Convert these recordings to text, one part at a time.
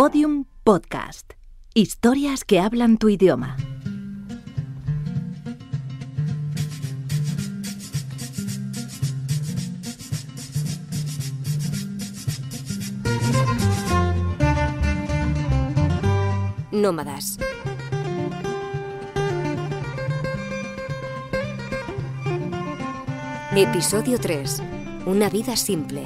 Podium Podcast. Historias que hablan tu idioma. Nómadas. Episodio 3. Una vida simple.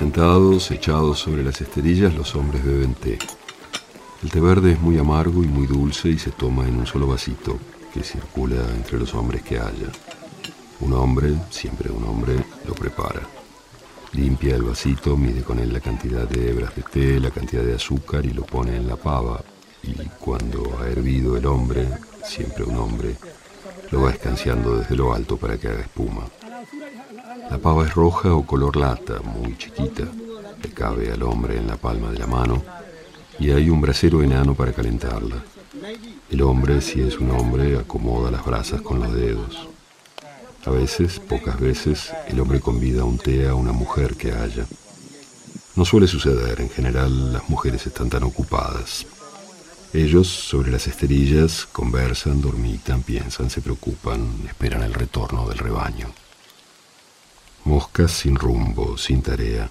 Sentados, echados sobre las esterillas, los hombres beben té. El té verde es muy amargo y muy dulce y se toma en un solo vasito que circula entre los hombres que haya. Un hombre, siempre un hombre, lo prepara. Limpia el vasito, mide con él la cantidad de hebras de té, la cantidad de azúcar y lo pone en la pava. Y cuando ha hervido el hombre, siempre un hombre, lo va escanciando desde lo alto para que haga espuma. La pava es roja o color lata, muy chiquita. Le cabe al hombre en la palma de la mano y hay un brasero enano para calentarla. El hombre, si es un hombre, acomoda las brasas con los dedos. A veces, pocas veces, el hombre convida un té a una mujer que haya. No suele suceder, en general las mujeres están tan ocupadas. Ellos, sobre las esterillas, conversan, dormitan, piensan, se preocupan, esperan el retorno del rebaño. Moscas sin rumbo, sin tarea.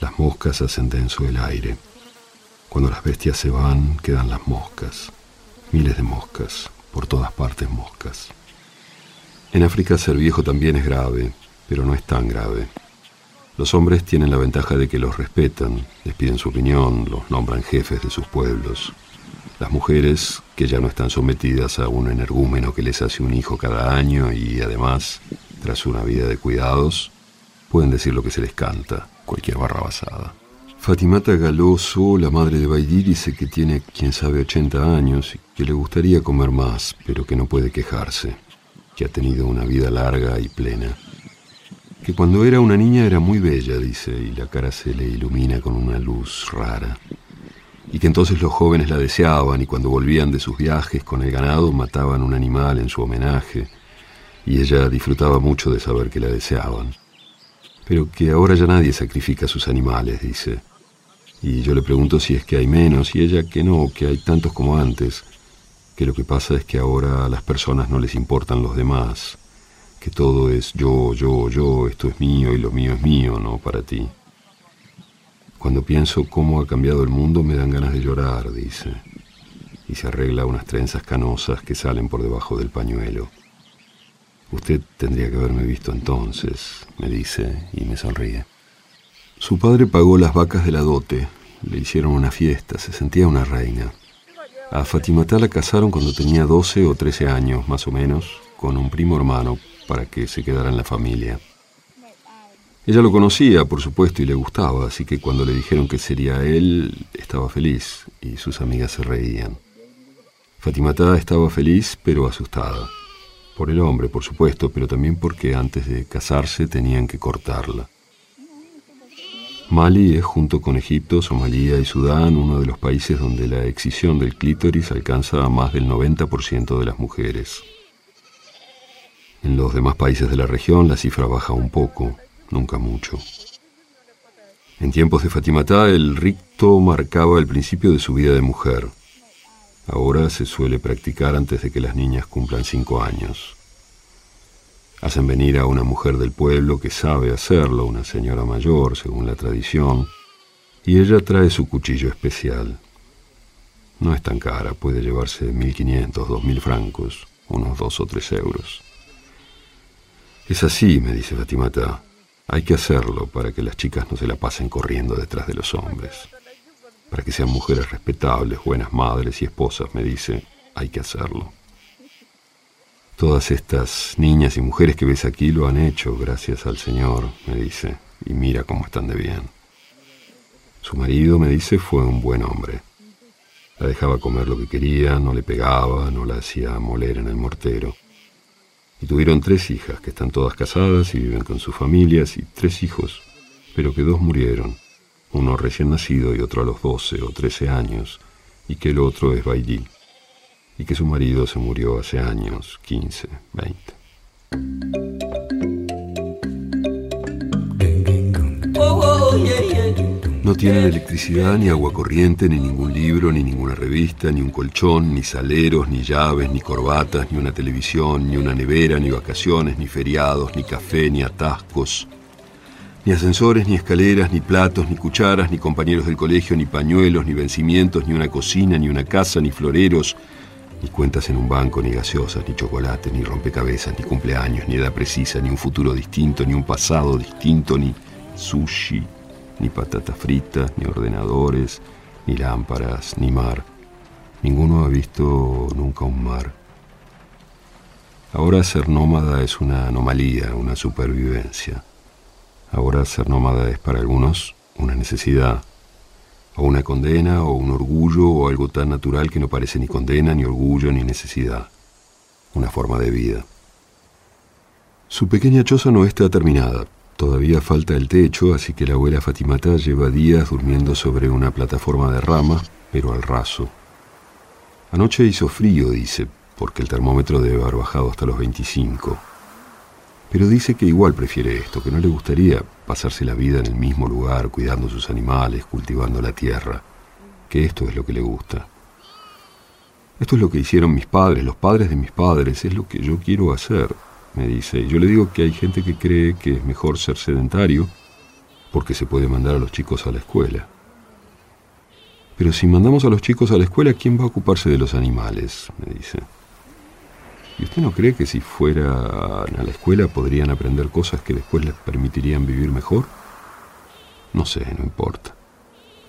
Las moscas hacen denso el aire. Cuando las bestias se van, quedan las moscas. Miles de moscas, por todas partes moscas. En África ser viejo también es grave, pero no es tan grave. Los hombres tienen la ventaja de que los respetan, les piden su opinión, los nombran jefes de sus pueblos. Las mujeres, que ya no están sometidas a un energúmeno que les hace un hijo cada año y además tras una vida de cuidados, pueden decir lo que se les canta, cualquier barra basada. Fatimata Galoso, la madre de Baidir, dice que tiene, quién sabe, 80 años y que le gustaría comer más, pero que no puede quejarse, que ha tenido una vida larga y plena. Que cuando era una niña era muy bella, dice, y la cara se le ilumina con una luz rara. Y que entonces los jóvenes la deseaban y cuando volvían de sus viajes con el ganado mataban un animal en su homenaje y ella disfrutaba mucho de saber que la deseaban. Pero que ahora ya nadie sacrifica sus animales, dice. Y yo le pregunto si es que hay menos, y ella que no, que hay tantos como antes, que lo que pasa es que ahora a las personas no les importan los demás, que todo es yo, yo, yo, esto es mío y lo mío es mío, no para ti. Cuando pienso cómo ha cambiado el mundo me dan ganas de llorar, dice, y se arregla unas trenzas canosas que salen por debajo del pañuelo. Usted tendría que haberme visto entonces, me dice y me sonríe. Su padre pagó las vacas de la dote, le hicieron una fiesta, se sentía una reina. A Fatimatá la casaron cuando tenía 12 o 13 años, más o menos, con un primo hermano para que se quedara en la familia. Ella lo conocía, por supuesto, y le gustaba, así que cuando le dijeron que sería él, estaba feliz, y sus amigas se reían. Fatimatá estaba feliz, pero asustada. Por el hombre, por supuesto, pero también porque antes de casarse tenían que cortarla. Mali es, junto con Egipto, Somalia y Sudán, uno de los países donde la excisión del clítoris alcanza a más del 90% de las mujeres. En los demás países de la región la cifra baja un poco, nunca mucho. En tiempos de Fatimatá el ricto marcaba el principio de su vida de mujer. Ahora se suele practicar antes de que las niñas cumplan cinco años. Hacen venir a una mujer del pueblo que sabe hacerlo, una señora mayor, según la tradición, y ella trae su cuchillo especial. No es tan cara, puede llevarse 1.500, 2.000 francos, unos dos o tres euros. Es así, me dice Fatimata. Hay que hacerlo para que las chicas no se la pasen corriendo detrás de los hombres para que sean mujeres respetables, buenas madres y esposas, me dice, hay que hacerlo. Todas estas niñas y mujeres que ves aquí lo han hecho, gracias al Señor, me dice, y mira cómo están de bien. Su marido, me dice, fue un buen hombre. La dejaba comer lo que quería, no le pegaba, no la hacía moler en el mortero. Y tuvieron tres hijas que están todas casadas y viven con sus familias, y tres hijos, pero que dos murieron, uno recién nacido y otro a los 12 o 13 años, y que el otro es Bailí, y que su marido se murió hace años, 15, 20. No tienen electricidad, ni agua corriente, ni ningún libro, ni ninguna revista, ni un colchón, ni saleros, ni llaves, ni corbatas, ni una televisión, ni una nevera, ni vacaciones, ni feriados, ni café, ni atascos, ni ascensores, ni escaleras, ni platos, ni cucharas, ni compañeros del colegio, ni pañuelos, ni vencimientos, ni una cocina, ni una casa, ni floreros, ni cuentas en un banco, ni gaseosas, ni chocolate, ni rompecabezas, ni cumpleaños, ni edad precisa, ni un futuro distinto, ni un pasado distinto, ni sushi, ni patatas fritas, ni ordenadores, ni lámparas, ni mar. Ninguno ha visto nunca un mar. Ahora ser nómada es una anomalía, una supervivencia. Ahora ser nómada es para algunos una necesidad, o una condena, o un orgullo, o algo tan natural que no parece ni condena, ni orgullo, ni necesidad. Una forma de vida. Su pequeña choza no está terminada, Todavía falta el techo, así que la abuela Fatimata lleva días durmiendo sobre una plataforma de rama, pero al raso. Anoche hizo frío, dice, porque el termómetro debe haber bajado hasta los 25. Pero dice que igual prefiere esto, que no le gustaría pasarse la vida en el mismo lugar, cuidando sus animales, cultivando la tierra, que esto es lo que le gusta. Esto es lo que hicieron mis padres, los padres de mis padres, es lo que yo quiero hacer me dice. Yo le digo que hay gente que cree que es mejor ser sedentario porque se puede mandar a los chicos a la escuela. Pero si mandamos a los chicos a la escuela, ¿quién va a ocuparse de los animales? me dice. ¿Y usted no cree que si fueran a la escuela podrían aprender cosas que después les permitirían vivir mejor? No sé, no importa.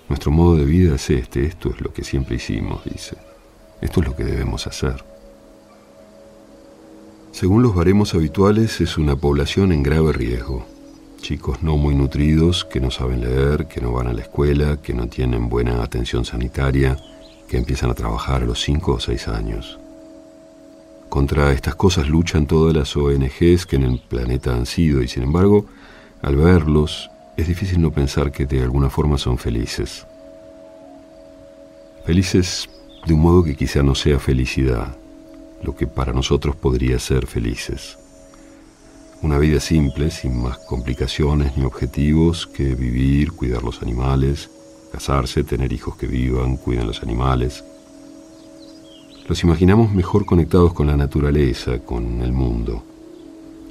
Nuestro modo de vida es este, esto es lo que siempre hicimos, dice. Esto es lo que debemos hacer. Según los baremos habituales, es una población en grave riesgo. Chicos no muy nutridos, que no saben leer, que no van a la escuela, que no tienen buena atención sanitaria, que empiezan a trabajar a los 5 o 6 años. Contra estas cosas luchan todas las ONGs que en el planeta han sido y sin embargo, al verlos, es difícil no pensar que de alguna forma son felices. Felices de un modo que quizá no sea felicidad, lo que para nosotros podría ser felices. Una vida simple, sin más complicaciones ni objetivos que vivir, cuidar los animales, casarse, tener hijos que vivan, cuiden los animales. Los imaginamos mejor conectados con la naturaleza, con el mundo.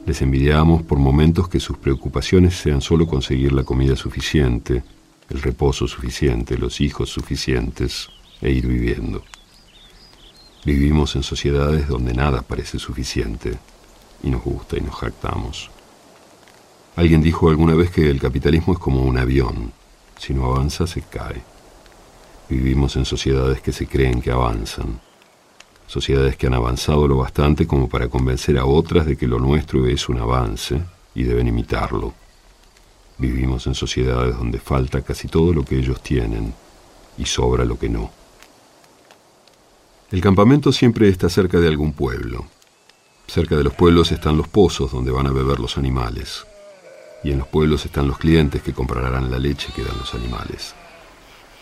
Les envidiamos por momentos que sus preocupaciones sean solo conseguir la comida suficiente, el reposo suficiente, los hijos suficientes e ir viviendo. Vivimos en sociedades donde nada parece suficiente y nos gusta y nos jactamos. Alguien dijo alguna vez que el capitalismo es como un avión. Si no avanza, se cae. Vivimos en sociedades que se creen que avanzan. Sociedades que han avanzado lo bastante como para convencer a otras de que lo nuestro es un avance y deben imitarlo. Vivimos en sociedades donde falta casi todo lo que ellos tienen y sobra lo que no. El campamento siempre está cerca de algún pueblo. Cerca de los pueblos están los pozos donde van a beber los animales. Y en los pueblos están los clientes que comprarán la leche que dan los animales.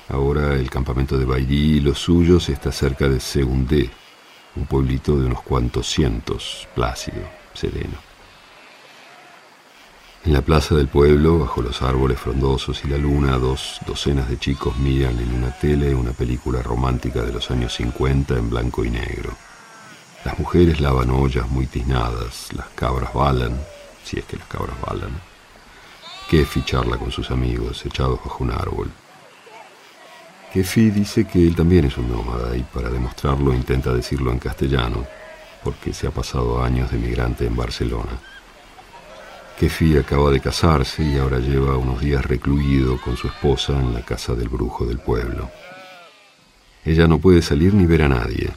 Ahora el campamento de Bailí y los suyos está cerca de Seundé, un pueblito de unos cuantos cientos, plácido, sereno. En la plaza del pueblo, bajo los árboles frondosos y la luna, dos docenas de chicos miran en una tele una película romántica de los años 50 en blanco y negro. Las mujeres lavan ollas muy tiznadas, las cabras balan, si es que las cabras balan. Kefi charla con sus amigos, echados bajo un árbol. Kefi dice que él también es un nómada y para demostrarlo intenta decirlo en castellano, porque se ha pasado años de migrante en Barcelona. Kefi acaba de casarse y ahora lleva unos días recluido con su esposa en la casa del brujo del pueblo. Ella no puede salir ni ver a nadie.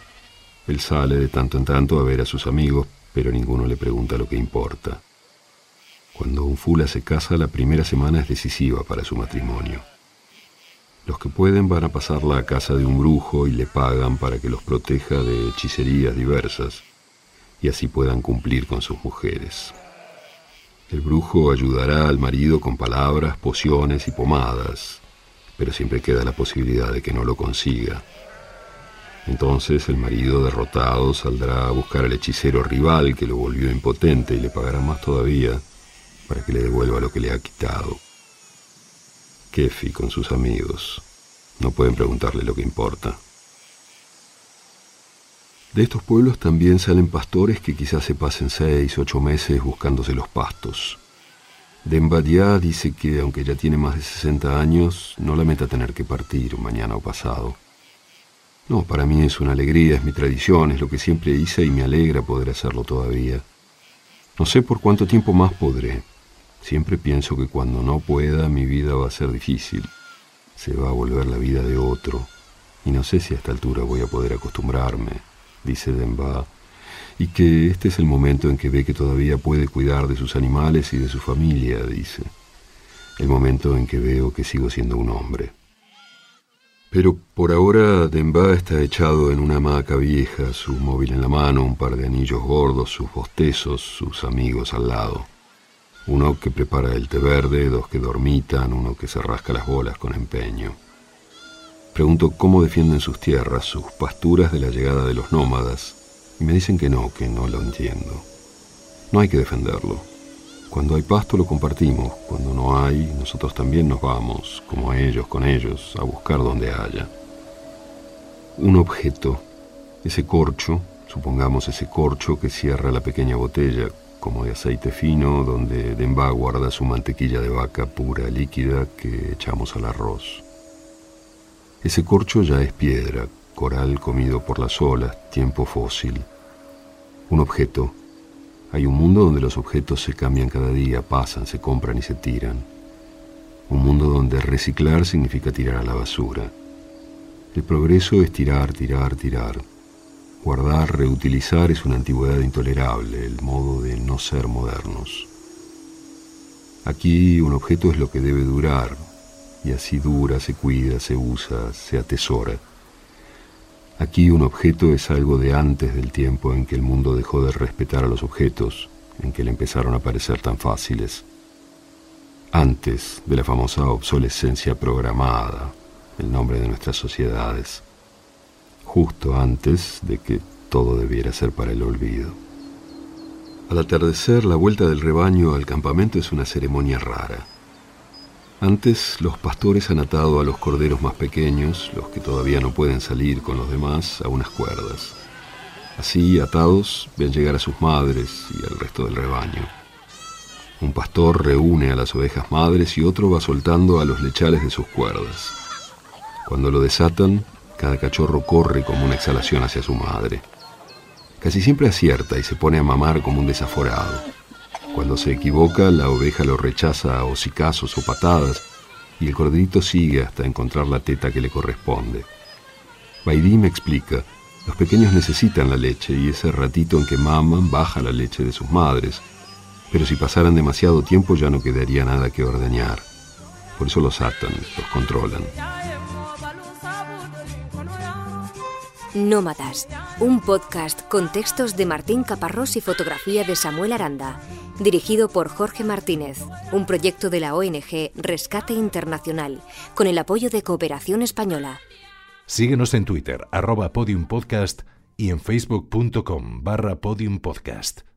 Él sale de tanto en tanto a ver a sus amigos, pero ninguno le pregunta lo que importa. Cuando un fula se casa, la primera semana es decisiva para su matrimonio. Los que pueden van a pasarla a casa de un brujo y le pagan para que los proteja de hechicerías diversas y así puedan cumplir con sus mujeres. El brujo ayudará al marido con palabras, pociones y pomadas, pero siempre queda la posibilidad de que no lo consiga. Entonces el marido derrotado saldrá a buscar al hechicero rival que lo volvió impotente y le pagará más todavía para que le devuelva lo que le ha quitado. Kefi con sus amigos. No pueden preguntarle lo que importa. De estos pueblos también salen pastores que quizás se pasen seis, ocho meses buscándose los pastos. Dembadia dice que, aunque ya tiene más de 60 años, no lamenta tener que partir mañana o pasado. No, para mí es una alegría, es mi tradición, es lo que siempre hice y me alegra poder hacerlo todavía. No sé por cuánto tiempo más podré. Siempre pienso que cuando no pueda mi vida va a ser difícil. Se va a volver la vida de otro. Y no sé si a esta altura voy a poder acostumbrarme, dice Demba, y que este es el momento en que ve que todavía puede cuidar de sus animales y de su familia, dice. El momento en que veo que sigo siendo un hombre. Pero por ahora Demba está echado en una hamaca vieja, su móvil en la mano, un par de anillos gordos, sus bostezos, sus amigos al lado. Uno que prepara el té verde, dos que dormitan, uno que se rasca las bolas con empeño. Pregunto cómo defienden sus tierras, sus pasturas de la llegada de los nómadas, y me dicen que no, que no lo entiendo. No hay que defenderlo. Cuando hay pasto lo compartimos, cuando no hay, nosotros también nos vamos, como ellos con ellos, a buscar donde haya. Un objeto, ese corcho, supongamos ese corcho que cierra la pequeña botella, como de aceite fino, donde Demba guarda su mantequilla de vaca pura, líquida, que echamos al arroz. Ese corcho ya es piedra, coral comido por las olas, tiempo fósil. Un objeto, hay un mundo donde los objetos se cambian cada día, pasan, se compran y se tiran. Un mundo donde reciclar significa tirar a la basura. El progreso es tirar, tirar, tirar. Guardar, reutilizar es una antigüedad intolerable, el modo de no ser modernos. Aquí un objeto es lo que debe durar, y así dura, se cuida, se usa, se atesora. Aquí un objeto es algo de antes del tiempo en que el mundo dejó de respetar a los objetos, en que le empezaron a parecer tan fáciles. Antes de la famosa obsolescencia programada, el nombre de nuestras sociedades. Justo antes de que todo debiera ser para el olvido. Al atardecer, la vuelta del rebaño al campamento es una ceremonia rara. Antes los pastores han atado a los corderos más pequeños, los que todavía no pueden salir con los demás, a unas cuerdas. Así, atados, ven llegar a sus madres y al resto del rebaño. Un pastor reúne a las ovejas madres y otro va soltando a los lechales de sus cuerdas. Cuando lo desatan, cada cachorro corre como una exhalación hacia su madre. Casi siempre acierta y se pone a mamar como un desaforado. Cuando se equivoca, la oveja lo rechaza a hocicazos o patadas y el corderito sigue hasta encontrar la teta que le corresponde. Baidí me explica, los pequeños necesitan la leche y ese ratito en que maman baja la leche de sus madres, pero si pasaran demasiado tiempo ya no quedaría nada que ordeñar. Por eso los atan, los controlan. Nómadas, un podcast con textos de Martín Caparrós y fotografía de Samuel Aranda, dirigido por Jorge Martínez, un proyecto de la ONG Rescate Internacional, con el apoyo de Cooperación Española. Síguenos en Twitter, arroba podiumpodcast y en facebook.com barra podiumpodcast.